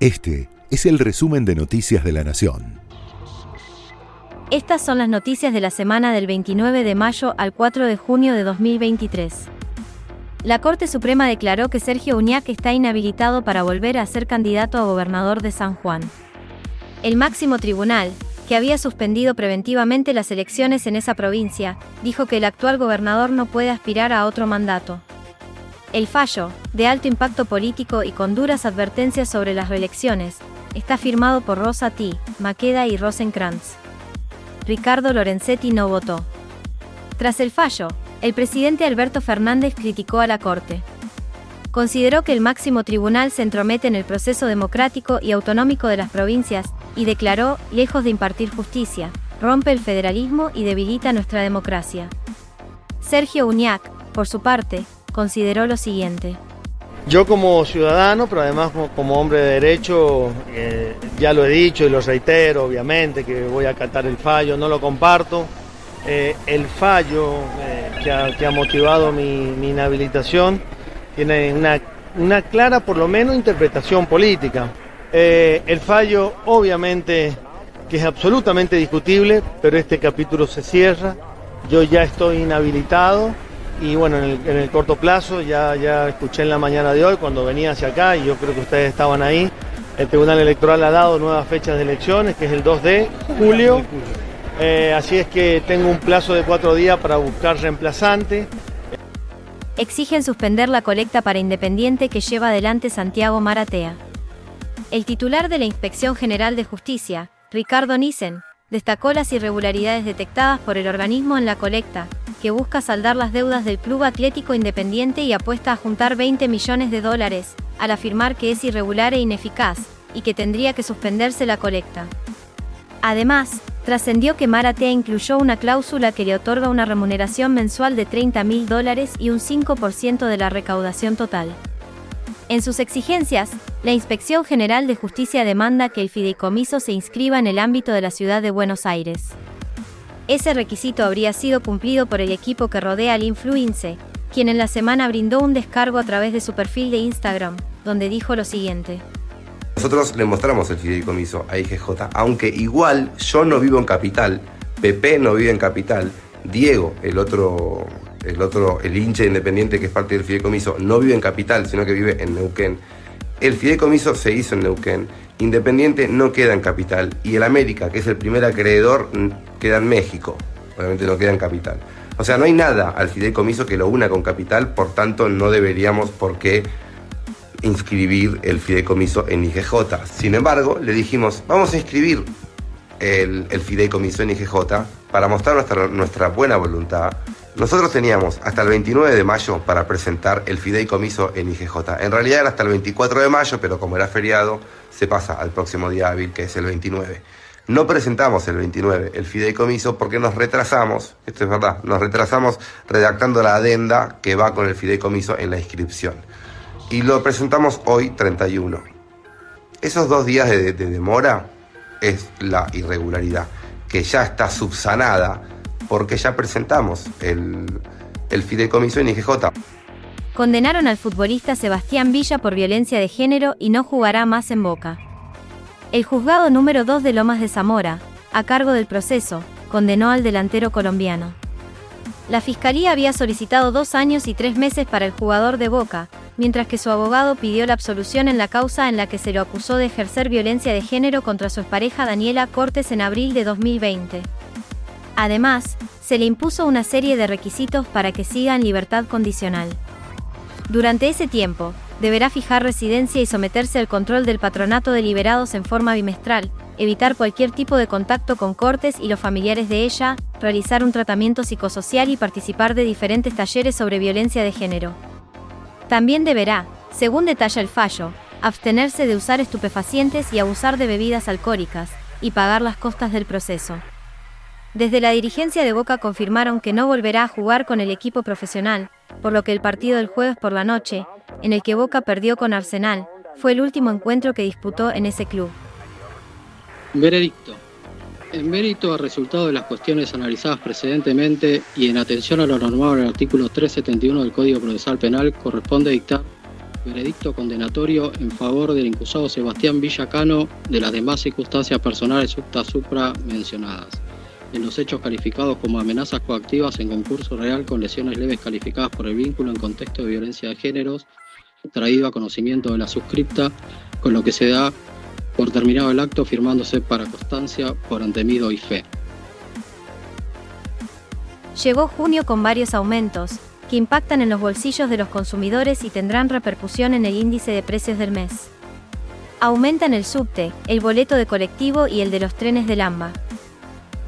Este es el resumen de Noticias de la Nación. Estas son las noticias de la semana del 29 de mayo al 4 de junio de 2023. La Corte Suprema declaró que Sergio Uñac está inhabilitado para volver a ser candidato a gobernador de San Juan. El máximo tribunal, que había suspendido preventivamente las elecciones en esa provincia, dijo que el actual gobernador no puede aspirar a otro mandato. El fallo, de alto impacto político y con duras advertencias sobre las reelecciones, está firmado por Rosa T., Maqueda y Rosenkrantz. Ricardo Lorenzetti no votó. Tras el fallo, el presidente Alberto Fernández criticó a la Corte. Consideró que el máximo tribunal se entromete en el proceso democrático y autonómico de las provincias y declaró, lejos de impartir justicia, rompe el federalismo y debilita nuestra democracia. Sergio Uñac, por su parte, consideró lo siguiente. Yo como ciudadano, pero además como, hombre de derecho, eh, ya lo he dicho y lo reitero, obviamente, que voy a acatar el fallo, no lo comparto. Eh, el fallo eh, que, ha, motivado mi, inhabilitación tiene una, una, clara, por lo menos, interpretación política. el fallo, obviamente, que es absolutamente discutible, pero este capítulo se cierra. Yo ya estoy inhabilitado y bueno, en el, corto plazo, ya, ya escuché en la mañana de hoy cuando venía hacia acá, y yo creo que ustedes estaban ahí, el Tribunal Electoral ha dado nuevas fechas de elecciones, que es el 2 de julio. Eh, así es que tengo un plazo de cuatro días para buscar reemplazante. Exigen suspender la colecta para Independiente que lleva adelante Santiago Maratea. El titular de la Inspección General de Justicia, Ricardo Nissen, destacó las irregularidades detectadas por el organismo en la colecta, que busca saldar las deudas del Club Atlético Independiente y apuesta a juntar 20 millones de dólares, al afirmar que es irregular e ineficaz, y que tendría que suspenderse la colecta. Además, trascendió que Maratea incluyó una cláusula que le otorga una remuneración mensual de 30 mil dólares y un 5% de la recaudación total. En sus exigencias, la Inspección General de Justicia demanda que el fideicomiso se inscriba en el ámbito de la ciudad de Buenos Aires. Ese requisito habría sido cumplido por el equipo que rodea al Influence, quien en la semana brindó un descargo a través de su perfil de Instagram, donde dijo lo siguiente. Nosotros le mostramos el fideicomiso a IGJ, aunque igual yo no vivo en Capital, Pepe no vive en Capital, Diego, el otro, el otro, el hincha independiente que es parte del fideicomiso, no vive en Capital, sino que vive en Neuquén. El fideicomiso se hizo en Neuquén Independiente no queda en capital y el América, que es el primer acreedor, queda en México. Obviamente no queda en capital. O sea, no hay nada al fideicomiso que lo una con capital, por tanto no deberíamos por qué inscribir el fideicomiso en IGJ. Sin embargo, le dijimos, vamos a inscribir el, fideicomiso en IGJ para mostrar nuestra buena voluntad nosotros teníamos hasta el 29 de mayo para presentar el fideicomiso en IGJ. En realidad era hasta el 24 de mayo, pero como era feriado, se pasa al próximo día hábil, que es el 29. No presentamos el 29 el fideicomiso porque nos retrasamos, esto es verdad, nos retrasamos redactando la adenda que va con el fideicomiso en la inscripción. Y lo presentamos hoy 31. Esos dos días de, demora es la irregularidad, que ya está subsanada porque ya presentamos el, el fideicomiso en IGJ. Condenaron al futbolista Sebastián Villa por violencia de género y no jugará más en Boca. El juzgado número 2 de Lomas de Zamora, a cargo del proceso, condenó al delantero colombiano. La fiscalía había solicitado dos años y tres meses para el jugador de Boca, mientras que su abogado pidió la absolución en la causa en la que se lo acusó de ejercer violencia de género contra su expareja Daniela Cortes en abril de 2020. Además, se le impuso una serie de requisitos para que siga en libertad condicional. Durante ese tiempo, deberá fijar residencia y someterse al control del patronato de liberados en forma bimestral, evitar cualquier tipo de contacto con Cortes y los familiares de ella, realizar un tratamiento psicosocial y participar de diferentes talleres sobre violencia de género. También deberá, según detalla el fallo, abstenerse de usar estupefacientes y abusar de bebidas alcohólicas, y pagar las costas del proceso. Desde la dirigencia de Boca confirmaron que no volverá a jugar con el equipo profesional, por lo que el partido del jueves por la noche, en el que Boca perdió con Arsenal, fue el último encuentro que disputó en ese club. Veredicto. En mérito al resultado de las cuestiones analizadas precedentemente y en atención a lo normado en el artículo 371 del Código Procesal Penal, corresponde dictar Veredicto condenatorio en favor del incusado Sebastián Villacano de las demás circunstancias personales supra mencionadas. En los hechos calificados como amenazas coactivas en concurso real con lesiones leves calificadas por el vínculo en contexto de violencia de géneros, traído a conocimiento de la suscripta, con lo que se da por terminado el acto firmándose para constancia por antemido y fe. Llegó junio con varios aumentos, que impactan en los bolsillos de los consumidores y tendrán repercusión en el índice de precios del mes. Aumentan el subte, el boleto de colectivo y el de los trenes del AMBA.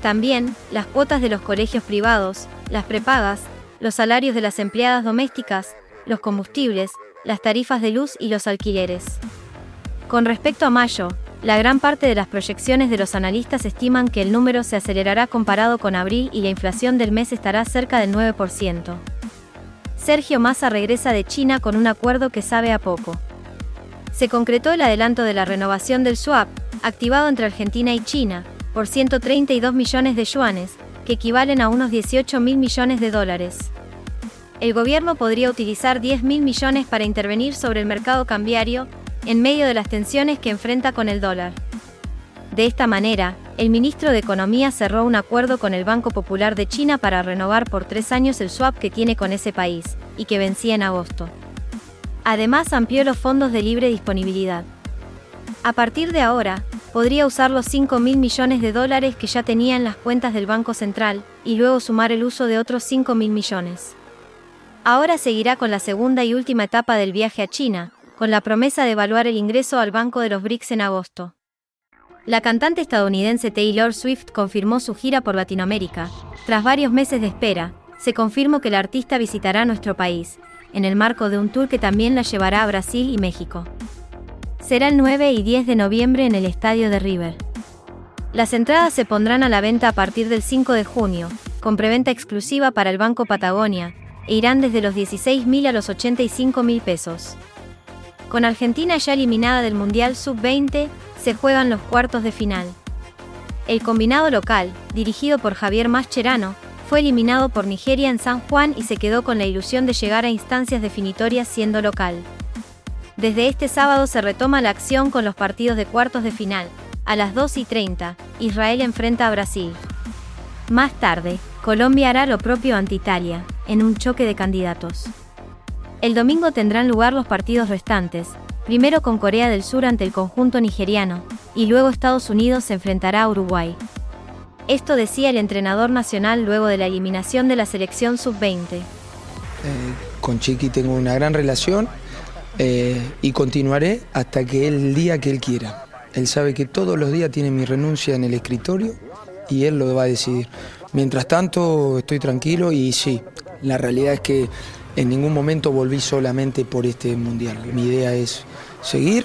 También, las cuotas de los colegios privados, las prepagas, los salarios de las empleadas domésticas, los combustibles, las tarifas de luz y los alquileres. Con respecto a mayo, la gran parte de las proyecciones de los analistas estiman que el número se acelerará comparado con abril y la inflación del mes estará cerca del 9%. Sergio Massa regresa de China con un acuerdo que sabe a poco. Se concretó el adelanto de la renovación del swap, activado entre Argentina y China, por 132 millones de yuanes, que equivalen a unos 18 mil millones de dólares. El gobierno podría utilizar 10 mil millones para intervenir sobre el mercado cambiario, en medio de las tensiones que enfrenta con el dólar. De esta manera, el ministro de Economía cerró un acuerdo con el Banco Popular de China para renovar por tres años el swap que tiene con ese país, y que vencía en agosto. Además, amplió los fondos de libre disponibilidad. A partir de ahora, podría usar los 5 mil millones de dólares que ya tenía en las cuentas del Banco Central, y luego sumar el uso de otros 5 mil millones. Ahora seguirá con la segunda y última etapa del viaje a China, con la promesa de evaluar el ingreso al Banco de los BRICS en agosto. La cantante estadounidense Taylor Swift confirmó su gira por Latinoamérica. Tras varios meses de espera, se confirmó que la artista visitará nuestro país, en el marco de un tour que también la llevará a Brasil y México. Será el 9 y 10 de noviembre en el estadio de River. Las entradas se pondrán a la venta a partir del 5 de junio, con preventa exclusiva para el Banco Patagonia, e irán desde los 16.000 a los 85.000 pesos. Con Argentina ya eliminada del Mundial Sub-20, se juegan los cuartos de final. El combinado local, dirigido por Javier Mascherano, fue eliminado por Nigeria en San Juan y se quedó con la ilusión de llegar a instancias definitorias siendo local. Desde este sábado se retoma la acción con los partidos de cuartos de final. A las 2 y 30, Israel enfrenta a Brasil. Más tarde, Colombia hará lo propio ante Italia, en un choque de candidatos. El domingo tendrán lugar los partidos restantes, primero con Corea del Sur ante el conjunto nigeriano, y luego Estados Unidos se enfrentará a Uruguay. Esto decía el entrenador nacional luego de la eliminación de la selección sub-20. Eh, con Chiqui tengo una gran relación eh, y continuaré hasta que el día que él quiera. Él sabe que todos los días tiene mi renuncia en el escritorio y él lo va a decidir. Mientras tanto estoy tranquilo y sí, la realidad es que en ningún momento volví solamente por este mundial. Mi idea es seguir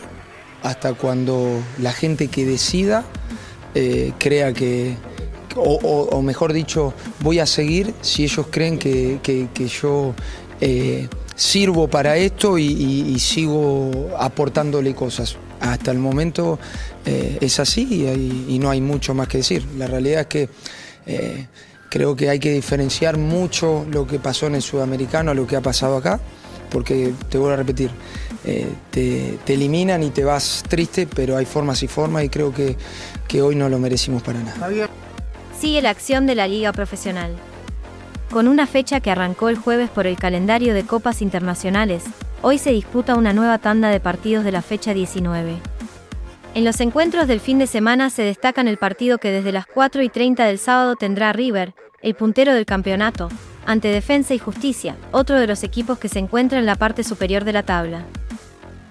hasta cuando la gente que decida eh, crea que, o, mejor dicho, voy a seguir si ellos creen que, yo eh, sirvo para esto y, sigo aportándole cosas. Hasta el momento eh, es así y, no hay mucho más que decir. La realidad es que Creo que hay que diferenciar mucho lo que pasó en el sudamericano a lo que ha pasado acá, porque te vuelvo a repetir, eh, te, eliminan y te vas triste, pero hay formas y formas y creo que, que hoy no lo merecimos para nada. Sigue la acción de la Liga Profesional. Con una fecha que arrancó el jueves por el calendario de copas internacionales, hoy se disputa una nueva tanda de partidos de la fecha 19. En los encuentros del fin de semana se destacan el partido que desde las 4 y 30 del sábado tendrá River, el puntero del campeonato, ante Defensa y Justicia, otro de los equipos que se encuentra en la parte superior de la tabla.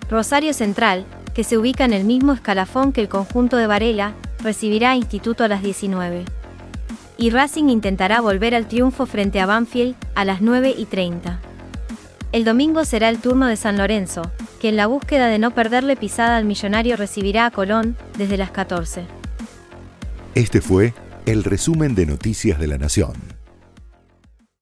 Rosario Central, que se ubica en el mismo escalafón que el conjunto de Varela, recibirá a Instituto a las 19. Y Racing intentará volver al triunfo frente a Banfield a las 9 y 30. El domingo será el turno de San Lorenzo, que en la búsqueda de no perderle pisada al millonario recibirá a Colón desde las 14. Este fue el resumen de Noticias de la Nación.